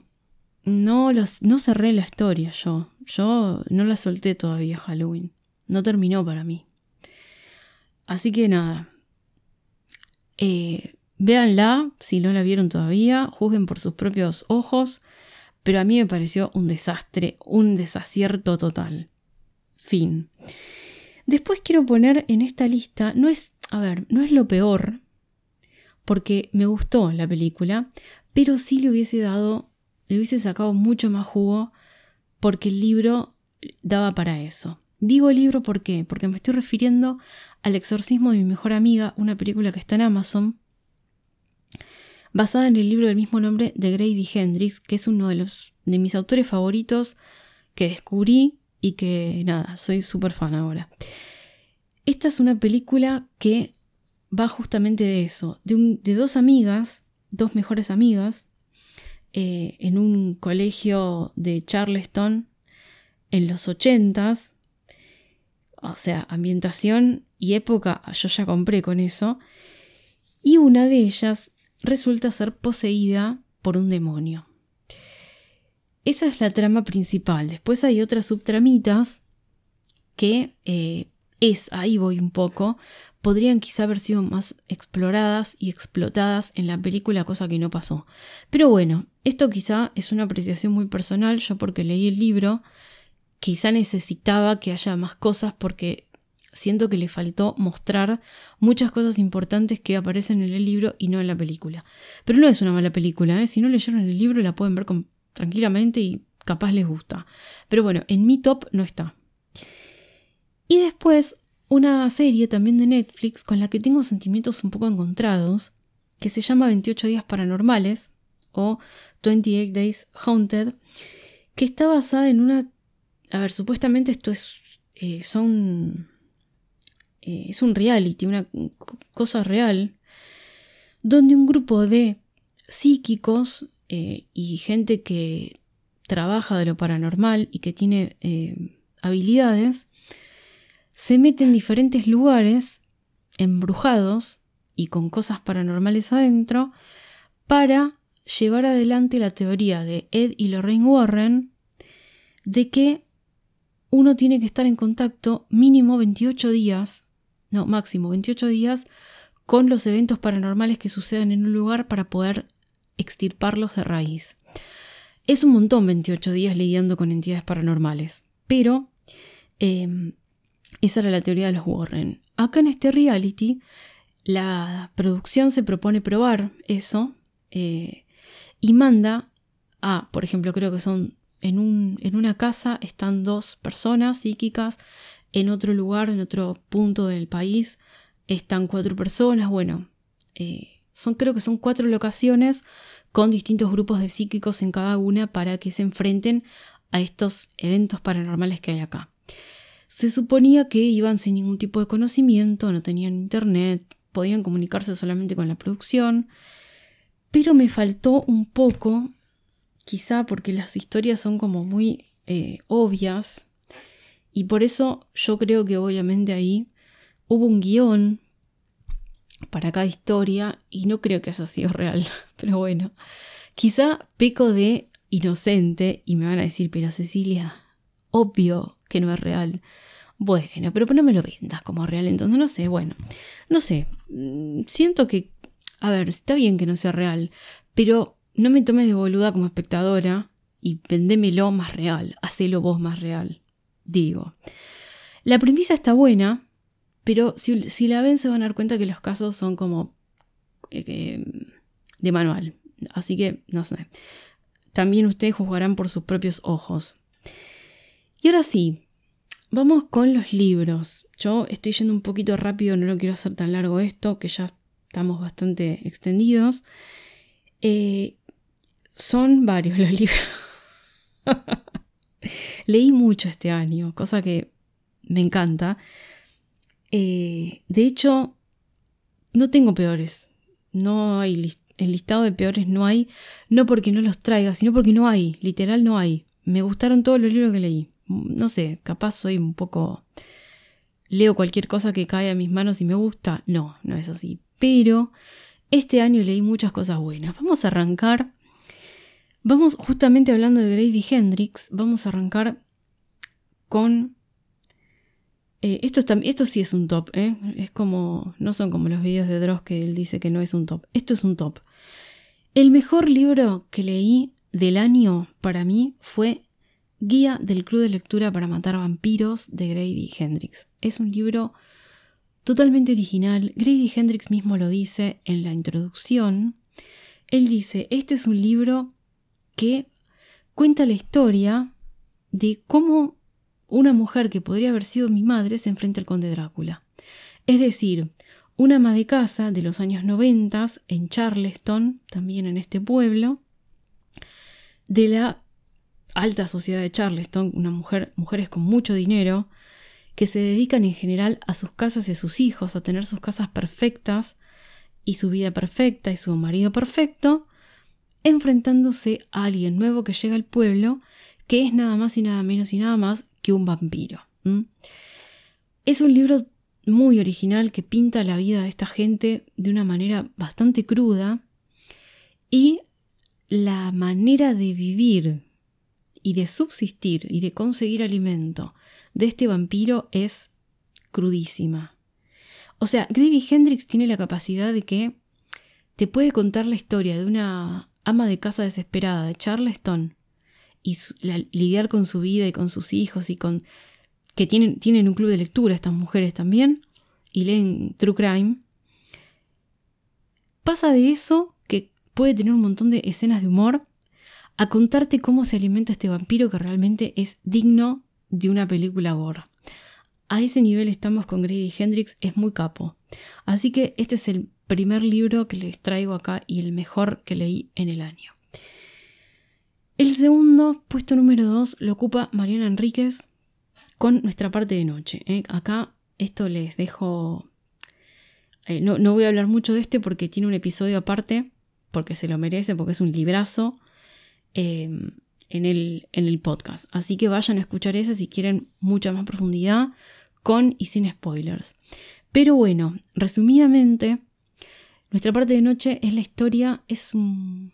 No cerré la historia yo. Yo no la solté todavía Halloween. No terminó para mí. Así que nada. Eh, véanla si no la vieron todavía, juzguen por sus propios ojos, pero a mí me pareció un desastre, un desacierto total. Fin. Después quiero poner en esta lista, no es, a ver, no es lo peor, porque me gustó la película, pero sí le hubiese dado, le hubiese sacado mucho más jugo, porque el libro daba para eso. Digo libro ¿por qué? Porque me estoy refiriendo al exorcismo de mi mejor amiga, una película que está en Amazon, basada en el libro del mismo nombre de Grady Hendrix, que es uno de los de mis autores favoritos que descubrí y que nada, soy súper fan ahora. Esta es una película que va justamente de eso, de, dos amigas, dos mejores amigas, eh, en un colegio de Charleston en los ochentas, o sea, ambientación y época, yo ya compré con eso, y una de ellas resulta ser poseída por un demonio. Esa es la trama principal. Después hay otras subtramitas que eh, es, ahí voy un poco, podrían quizá haber sido más exploradas y explotadas en la película, cosa que no pasó. Pero bueno, esto quizá es una apreciación muy personal, yo porque leí el libro, quizá necesitaba que haya más cosas porque siento que le faltó mostrar muchas cosas importantes que aparecen en el libro y no en la película. Pero no es una mala película, ¿eh? si no leyeron el libro la pueden ver tranquilamente y capaz les gusta. Pero bueno, en mi top no está. Y después una serie también de Netflix con la que tengo sentimientos un poco encontrados, que se llama 28 días paranormales o 28 Days Haunted, que está basada en una a ver, supuestamente esto es, eh, son, eh, es un reality, una cosa real, donde un grupo de psíquicos eh, y gente que trabaja de lo paranormal y que tiene eh, habilidades, se mete en diferentes lugares embrujados y con cosas paranormales adentro para llevar adelante la teoría de Ed y Lorraine Warren de que uno tiene que estar en contacto mínimo 28 días, no, máximo 28 días, con los eventos paranormales que sucedan en un lugar para poder extirparlos de raíz. Es un montón 28 días lidiando con entidades paranormales, pero em, esa era la teoría de los Warren. Acá en este reality, la producción se propone probar eso eh, y manda a, por ejemplo, creo que son en, un, en una casa están dos personas psíquicas, en otro lugar, en otro punto del país, están cuatro personas, bueno, eh, son, creo que son cuatro locaciones con distintos grupos de psíquicos en cada una para que se enfrenten a estos eventos paranormales que hay acá. Se suponía que iban sin ningún tipo de conocimiento, no tenían internet, podían comunicarse solamente con la producción, pero me faltó un poco, quizá porque las historias son como muy eh, obvias, y por eso yo creo que obviamente ahí hubo un guion para cada historia y no creo que haya sido real, pero bueno, quizá peco de inocente y me van a decir, pero Cecilia, obvio que no es real. Bueno, pero no me lo vendas como real, entonces no sé, bueno, no sé, mm, siento que, a ver, está bien que no sea real, pero no me tomes de boluda como espectadora y vendémelo más real, hacelo vos más real, digo. La premisa está buena, pero si, la ven se van a dar cuenta que los casos son como eh, de manual. Así que, no sé. También ustedes juzgarán por sus propios ojos. Y ahora sí, vamos con los libros. Yo estoy yendo un poquito rápido, no lo quiero hacer tan largo esto, que ya estamos bastante extendidos. Eh, son varios los libros. Leí mucho este año, cosa que me encanta. Eh, de hecho, no tengo peores. No hay el listado de peores no hay, no porque no los traiga, sino porque no hay, literal no hay. Me gustaron todos los libros que leí. No sé, capaz soy un poco leo cualquier cosa que cae a mis manos y me gusta. No, no es así. Pero este año leí muchas cosas buenas. Vamos a arrancar. Vamos justamente hablando de Grady Hendrix, vamos a arrancar con eh, esto, esto sí es un top, ¿eh? Es como. No son como los videos de Dross que él dice que no es un top. Esto es un top. El mejor libro que leí del año para mí fue Guía del Club de Lectura para Matar Vampiros de Grady Hendrix. Es un libro totalmente original. Grady Hendrix mismo lo dice en la introducción. Él dice: Este es un libro que cuenta la historia de cómo una mujer que podría haber sido mi madre se enfrenta al conde Drácula. Es decir, una ama de casa de los años 90 en Charleston, también en este pueblo, de la alta sociedad de Charleston, una mujer, mujeres con mucho dinero, que se dedican en general a sus casas y a sus hijos, a tener sus casas perfectas y su vida perfecta y su marido perfecto, enfrentándose a alguien nuevo que llega al pueblo, que es nada más y nada menos y nada más que un vampiro. Es un libro muy original que pinta la vida de esta gente de una manera bastante cruda y la manera de vivir y de subsistir y de conseguir alimento de este vampiro es crudísima. O sea, Grady Hendrix tiene la capacidad de que te puede contar la historia de una ama de casa desesperada de Charleston y lidiar con su vida y con sus hijos y con que tienen, tienen un club de lectura estas mujeres también y leen True Crime, pasa de eso, que puede tener un montón de escenas de humor, a contarte cómo se alimenta este vampiro que realmente es digno de una película gore. A ese nivel estamos con Grady Hendrix, es muy capo. Así que este es el primer libro que les traigo acá y el mejor que leí en el año. El segundo, puesto número 2, lo ocupa Mariana Enríquez con nuestra parte de noche. ¿eh? Acá esto les dejo... Eh, no, voy a hablar mucho de este porque tiene un episodio aparte porque se lo merece, porque es un librazo, em, en, el, en el podcast. Así que vayan a escuchar ese si quieren mucha más profundidad, con y sin spoilers. Pero bueno, resumidamente, nuestra parte de noche es la historia, es, un,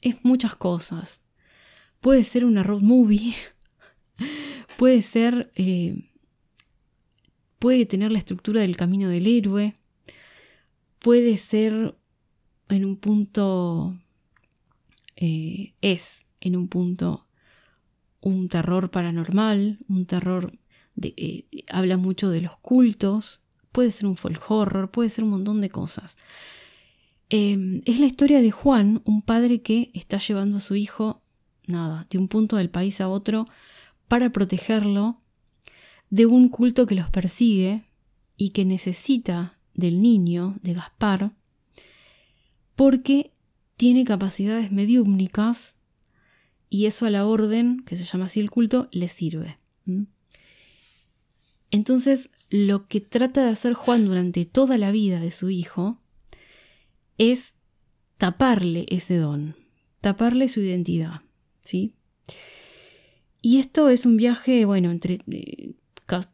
es muchas cosas. Puede ser una road movie, puede ser, eh, puede tener la estructura del camino del héroe, puede ser en un punto, eh, es en un punto un terror paranormal, un terror eh, habla mucho de los cultos, puede ser un folk horror, puede ser un montón de cosas. Em, es la historia de Juan, un padre que está llevando a su hijo, nada, de un punto del país a otro para protegerlo de un culto que los persigue y que necesita del niño, de Gaspar, porque tiene capacidades mediúmnicas y eso a la orden, que se llama así el culto, le sirve. Entonces, lo que trata de hacer Juan durante toda la vida de su hijo es taparle ese don, taparle su identidad, ¿sí? Y esto es un viaje, bueno, entre, eh,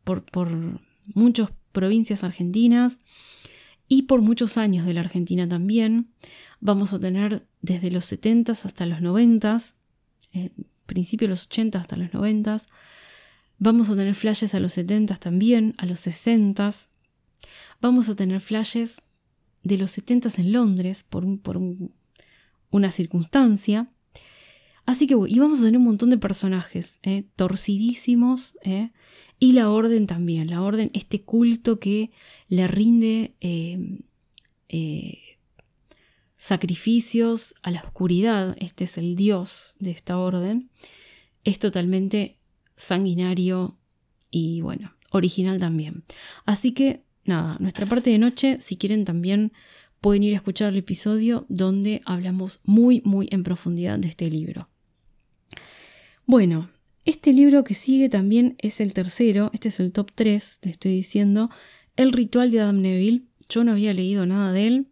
por, por muchas provincias argentinas y por muchos años de la Argentina también. Vamos a tener desde los 70 hasta los 90 eh, principio de los 80 hasta los 90. Vamos a tener flashes a los 70 también, a los 60. Vamos a tener flashes de los 70 en Londres por, por una circunstancia. Así que y vamos a tener un montón de personajes eh, torcidísimos eh, y la orden también. La orden, este culto que le rinde eh, sacrificios a la oscuridad, este es el dios de esta orden, es totalmente sanguinario y bueno, original también. Así que nada, nuestra parte de noche, si quieren también pueden ir a escuchar el episodio donde hablamos muy, muy en profundidad de este libro. Bueno, este libro que sigue también es el tercero, este es el top 3, te estoy diciendo, El ritual de Adam Neville. Yo no había leído nada de él,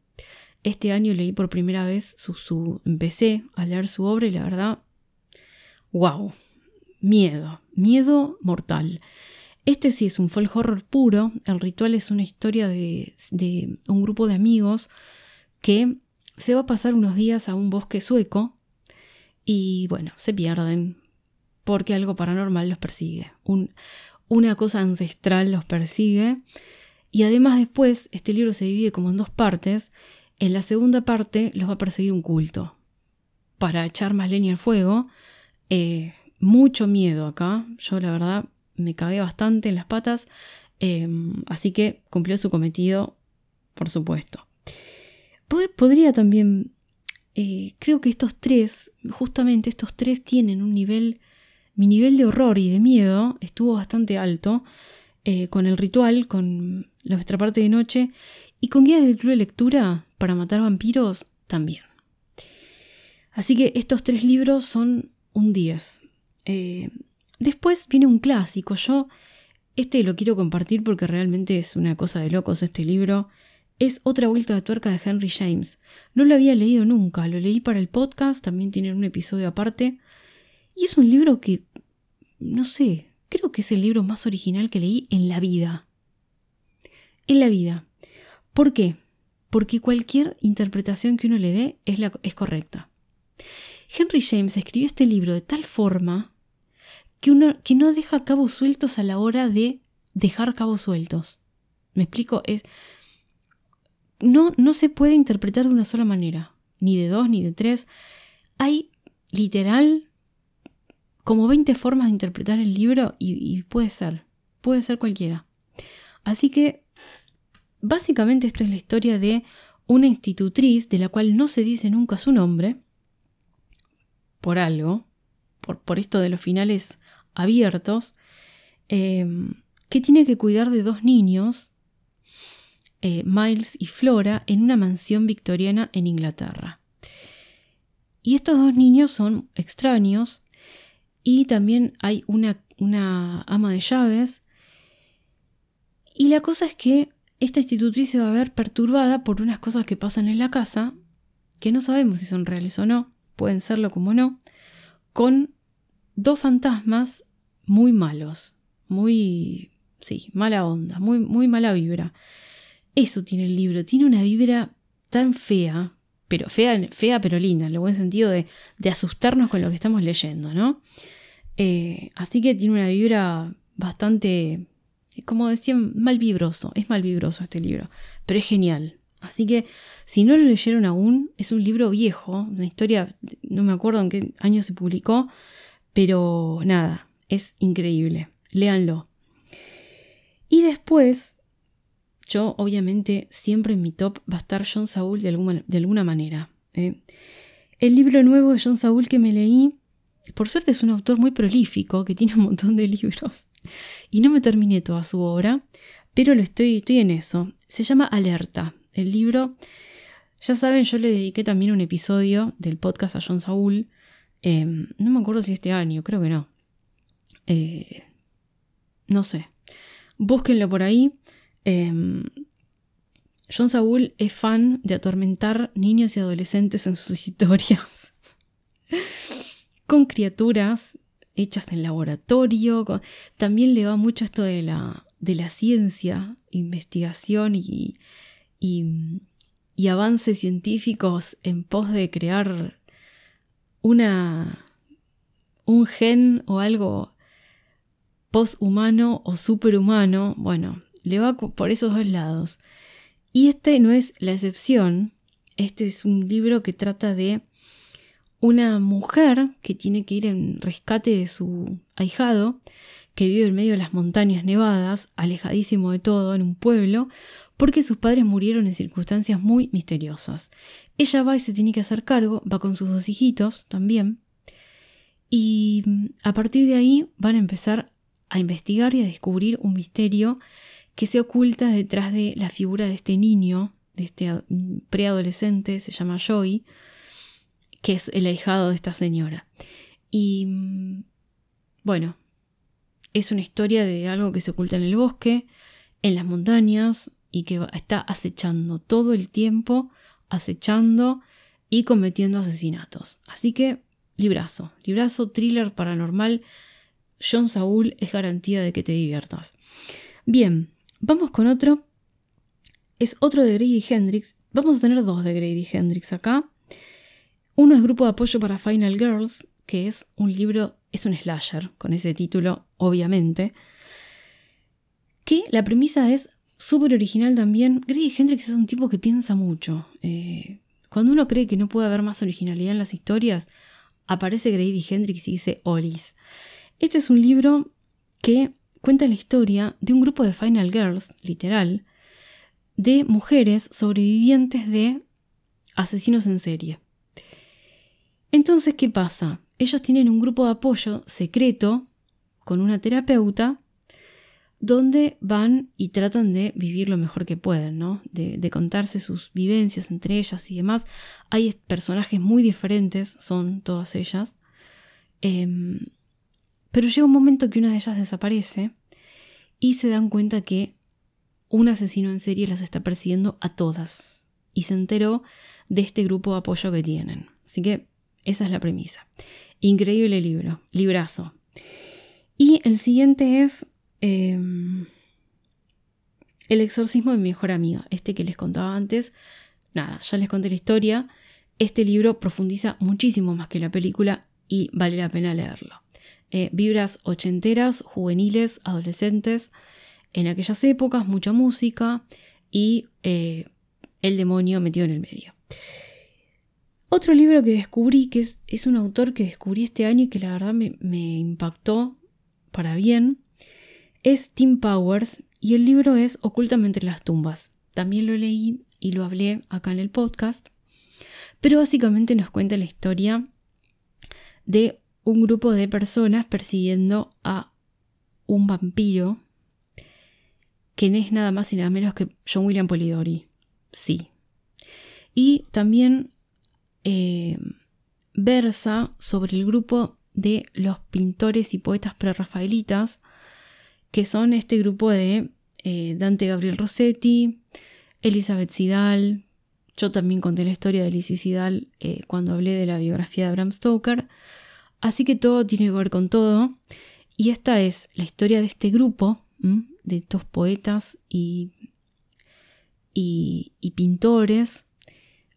este año leí por primera vez su, empecé a leer su obra y la verdad, wow, miedo, miedo mortal. Este sí es un folk horror puro. El ritual es una historia de, de, un grupo de amigos que se va a pasar unos días a un bosque sueco y bueno, se pierden porque algo paranormal los persigue. Un, una cosa ancestral los persigue. Y además después, este libro se divide como en dos partes en la segunda parte los va a perseguir un culto para echar más leña al fuego. Eh, mucho miedo acá. Yo la verdad me cagué bastante en las patas. Em, así que cumplió su cometido, por supuesto. Podría también... Eh, creo que estos tres, justamente estos tres tienen un nivel... Mi nivel de horror y de miedo estuvo bastante alto. Eh, con el ritual, con nuestra parte de noche y con guías del club de lectura para matar vampiros también. Así que estos tres libros son un 10. Eh, después viene un clásico. Yo este lo quiero compartir porque realmente es una cosa de locos este libro. Es Otra Vuelta de Tuerca de Henry James. No lo había leído nunca, lo leí para el podcast, también tiene un episodio aparte. Y es un libro que, no sé, creo que es el libro más original que leí en la vida. En la vida. ¿Por qué? Porque cualquier interpretación que uno le dé es correcta. Henry James escribió este libro de tal forma que, uno, que no deja cabos sueltos a la hora de dejar cabos sueltos. ¿Me explico? Es, no, no se puede interpretar de una sola manera, ni de dos, ni de tres. Hay literal como 20 formas de interpretar el libro y, y puede ser, puede ser cualquiera. Así que Básicamente esto es la historia de una institutriz de la cual no se dice nunca su nombre, por algo, por, esto de los finales abiertos, em, que tiene que cuidar de dos niños, eh, Miles y Flora, en una mansión victoriana en Inglaterra. Y estos dos niños son extraños y también hay una, una ama de llaves. Y la cosa es que esta institutriz se va a ver perturbada por unas cosas que pasan en la casa que no sabemos si son reales o no, pueden serlo como no, con dos fantasmas muy malos, muy, sí, mala onda, muy, muy mala vibra. Eso tiene el libro, tiene una vibra tan fea, pero fea, fea pero linda, en el buen sentido de, de asustarnos con lo que estamos leyendo, ¿no? Eh, así que tiene una vibra bastante, como decían, mal vibroso, es mal vibroso este libro, pero es genial. Así que si no lo leyeron aún, es un libro viejo, una historia, no me acuerdo en qué año se publicó, pero nada, es increíble, léanlo. Y después yo, obviamente, siempre en mi top va a estar John Saul de alguna, de alguna manera. ¿eh? El libro nuevo de John Saul que me leí, por suerte es un autor muy prolífico, que tiene un montón de libros, y no me terminé toda su obra, pero lo estoy, estoy en eso. Se llama Alerta. El libro, ya saben, yo le dediqué también un episodio del podcast a John Saul. Em, no me acuerdo si este año, creo que no. Eh, no sé. Búsquenlo por ahí. Em, John Saul es fan de atormentar niños y adolescentes en sus historias. con criaturas hechas en laboratorio. También le va mucho esto de la, de la ciencia, investigación y, y, avances científicos en pos de crear una, un gen o algo poshumano o superhumano. Bueno, le va por esos dos lados. Y este no es la excepción. Este es un libro que trata de una mujer que tiene que ir en rescate de su ahijado, que vive en medio de las montañas nevadas, alejadísimo de todo, en un pueblo, porque sus padres murieron en circunstancias muy misteriosas. Ella va y se tiene que hacer cargo, va con sus dos hijitos también, y a partir de ahí van a empezar a investigar y a descubrir un misterio que se oculta detrás de la figura de este niño, de este preadolescente, se llama Joy, que es el ahijado de esta señora. Y mm, bueno, es una historia de algo que se oculta en el bosque, en las montañas, y que está acechando todo el tiempo, acechando y cometiendo asesinatos. Así que, librazo, librazo, thriller paranormal. John Saul es garantía de que te diviertas. Bien, Vamos con otro. Es otro de Grady Hendrix. Vamos a tener dos de Grady Hendrix acá. Uno es Grupo de Apoyo para Final Girls, que es un libro, es un slasher, con ese título, obviamente. Que la premisa es súper original también. Grady Hendrix es un tipo que piensa mucho. Eh, cuando uno cree que no puede haber más originalidad en las historias, aparece Grady Hendrix y dice Olis. Este es un libro que cuenta la historia de un grupo de Final Girls, literal, de mujeres sobrevivientes de asesinos en serie. Entonces, ¿qué pasa? Ellos tienen un grupo de apoyo secreto con una terapeuta donde van y tratan de vivir lo mejor que pueden, ¿no? De, contarse sus vivencias entre ellas y demás. Hay personajes muy diferentes, son todas ellas. Em, pero llega un momento que una de ellas desaparece y se dan cuenta que un asesino en serie las está persiguiendo a todas. Y se enteró de este grupo de apoyo que tienen. Así que esa es la premisa. Increíble libro, librazo. Y el siguiente es em, El exorcismo de mi mejor amiga, este que les contaba antes. Nada, ya les conté la historia. Este libro profundiza muchísimo más que la película y vale la pena leerlo. Eh, vibras ochenteras, juveniles, adolescentes, en aquellas épocas, mucha música y eh, el demonio metido en el medio. Otro libro que descubrí, que es, un autor que descubrí este año y que la verdad me, me impactó para bien, es Tim Powers y el libro es Ocultamente las tumbas. También lo leí y lo hablé acá en el podcast, pero básicamente nos cuenta la historia de un grupo de personas persiguiendo a un vampiro que no es nada más y nada menos que John William Polidori. Sí. Y también eh, versa sobre el grupo de los pintores y poetas prerrafaelitas, que son este grupo de eh, Dante Gabriel Rossetti, Elizabeth Sidal, Yo también conté la historia de Lizzie Sidal eh, cuando hablé de la biografía de Bram Stoker. Así que todo tiene que ver con todo. Y esta es la historia de este grupo, de estos poetas y, y, pintores,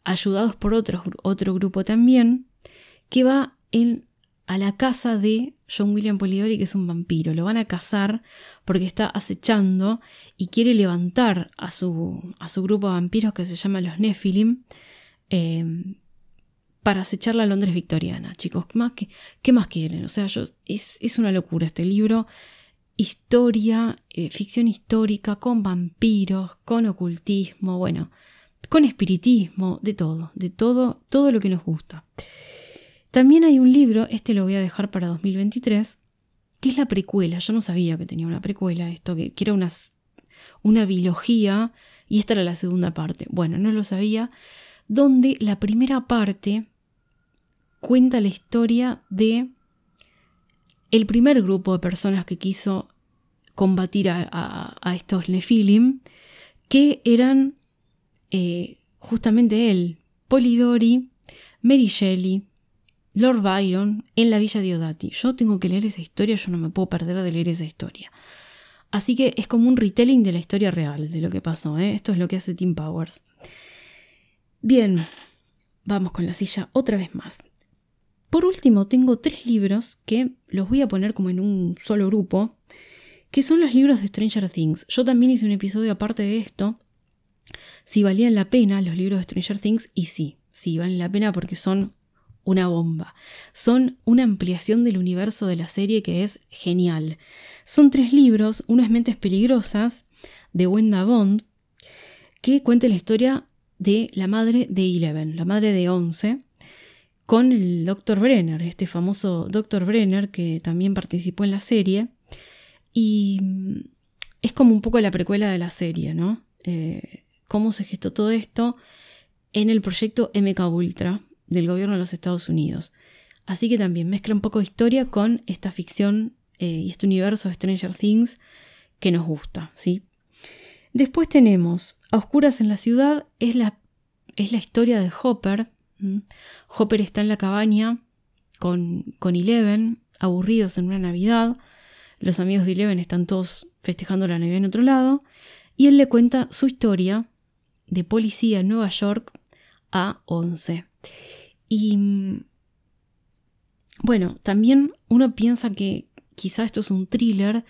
ayudados por otro, otro grupo también, que va a la casa de John William Polidori, que es un vampiro. Lo van a cazar porque está acechando y quiere levantar a su, a su grupo de vampiros que se llama los Nephilim. Eh, para acechar la Londres victoriana, chicos. ¿Qué más, qué, más quieren? O sea, yo, es, una locura este libro. Historia, eh, ficción histórica, con vampiros, con ocultismo, bueno, con espiritismo, de todo, de todo, todo lo que nos gusta. También hay un libro, este lo voy a dejar para 2023, que es la precuela. Yo no sabía que tenía una precuela, esto que, que era una, una biología, y esta era la segunda parte. Bueno, no lo sabía donde la primera parte cuenta la historia de el primer grupo de personas que quiso combatir a, estos Nephilim, que eran eh, justamente él, Polidori, Mary Shelley, Lord Byron en la villa de Odati. Yo tengo que leer esa historia, yo no me puedo perder de leer esa historia. Así que es como un retelling de la historia real, de lo que pasó. ¿eh? Esto es lo que hace Tim Powers. Bien, vamos con la silla otra vez más. Por último, tengo tres libros que los voy a poner como en un solo grupo, que son los libros de Stranger Things. Yo también hice un episodio aparte de esto, si valían la pena los libros de Stranger Things, y sí, sí, valen la pena porque son una bomba. Son una ampliación del universo de la serie que es genial. Son tres libros, uno es Mentes Peligrosas, de Wenda Bond, que cuenta la historia de la madre de Eleven, la madre de Once, con el Dr. Brenner, este famoso Dr. Brenner que también participó en la serie. Y mm, es como un poco la precuela de la serie, ¿no? Eh, cómo se gestó todo esto en el proyecto MK Ultra del gobierno de los Estados Unidos. Así que también mezcla un poco de historia con esta ficción eh, y este universo de Stranger Things que nos gusta, ¿sí? Después tenemos A Oscuras en la Ciudad, es la, es la historia de Hopper. Hopper está en la cabaña con, con Eleven, aburridos en una Navidad. Los amigos de Eleven están todos festejando la Navidad en otro lado. Y él le cuenta su historia de policía en Nueva York a 11. Y bueno, también uno piensa que quizá esto es un thriller,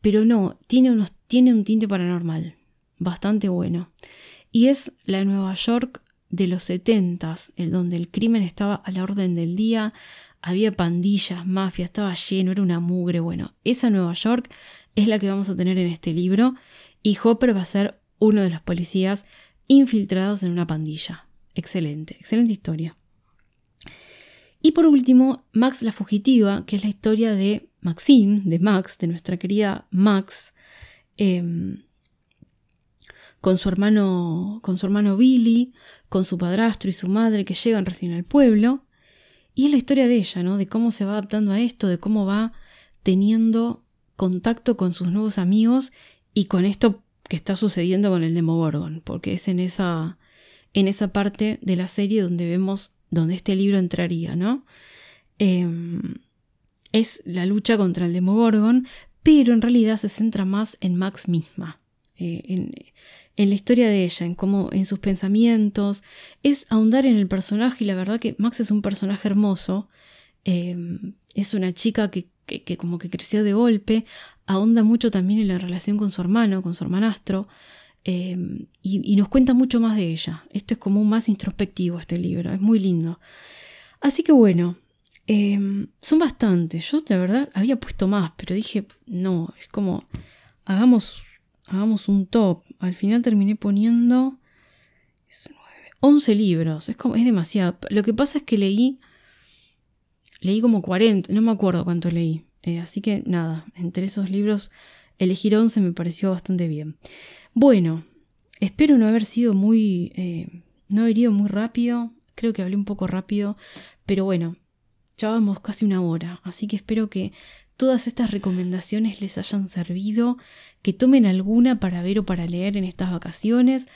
pero no, tiene, unos, tiene un tinte paranormal bastante bueno. Y es la Nueva York de los setentas, el donde el crimen estaba a la orden del día, había pandillas, mafia, estaba lleno, era una mugre. Bueno, esa Nueva York es la que vamos a tener en este libro y Hopper va a ser uno de los policías infiltrados en una pandilla. Excelente, excelente historia. Y por último, Max la Fugitiva, que es la historia de Maxine, de Max, de nuestra querida Max, em, con su hermano, con su hermano Billy, con su padrastro y su madre que llegan recién al pueblo. Y es la historia de ella, ¿no? De cómo se va adaptando a esto, de cómo va teniendo contacto con sus nuevos amigos y con esto que está sucediendo con el Demogorgon, porque es en esa, en esa parte de la serie donde vemos donde este libro entraría, ¿no? Em, es la lucha contra el Demogorgon, pero en realidad se centra más en Max misma, eh, en, en la historia de ella, en cómo, en sus pensamientos, es ahondar en el personaje y la verdad que Max es un personaje hermoso, em, es una chica que, como que creció de golpe, ahonda mucho también en la relación con su hermano, con su hermanastro, em, y, nos cuenta mucho más de ella. Esto es como más introspectivo este libro, es muy lindo. Así que bueno, em, son bastantes. Yo la verdad había puesto más, pero dije, no, es como, hagamos hagamos un top. Al final terminé poniendo 11 libros. Es, como, es demasiado. Lo que pasa es que leí, leí como 40, no me acuerdo cuánto leí. Eh, así que nada, entre esos libros elegir 11 me pareció bastante bien. Bueno, espero no haber sido muy, eh, no haber ido muy rápido. Creo que hablé un poco rápido, pero bueno, ya vamos casi una hora, así que espero que todas estas recomendaciones les hayan servido, que tomen alguna para ver o para leer en estas vacaciones.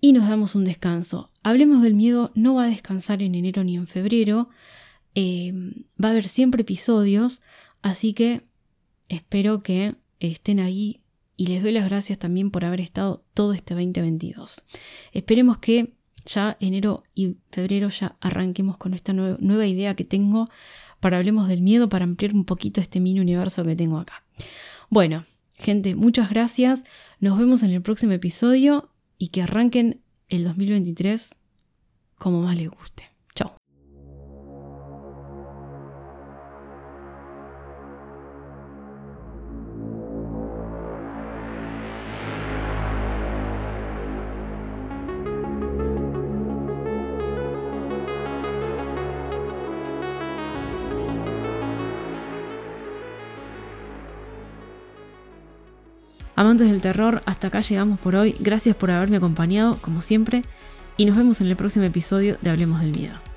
y nos damos un descanso. Hablemos del miedo, no va a descansar en enero ni en febrero, eh, va a haber siempre episodios, así que espero que estén ahí y les doy las gracias también por haber estado todo este 2022. Esperemos que ya enero y febrero ya arranquemos con esta nueva idea que tengo para hablemos del miedo, para ampliar un poquito este mini universo que tengo acá. Bueno, gente, muchas gracias. Nos vemos en el próximo episodio y que arranquen el 2023 como más les guste. Amantes del terror, hasta acá llegamos por hoy. Gracias por haberme acompañado, como siempre, y nos vemos en el próximo episodio de Hablemos del Miedo.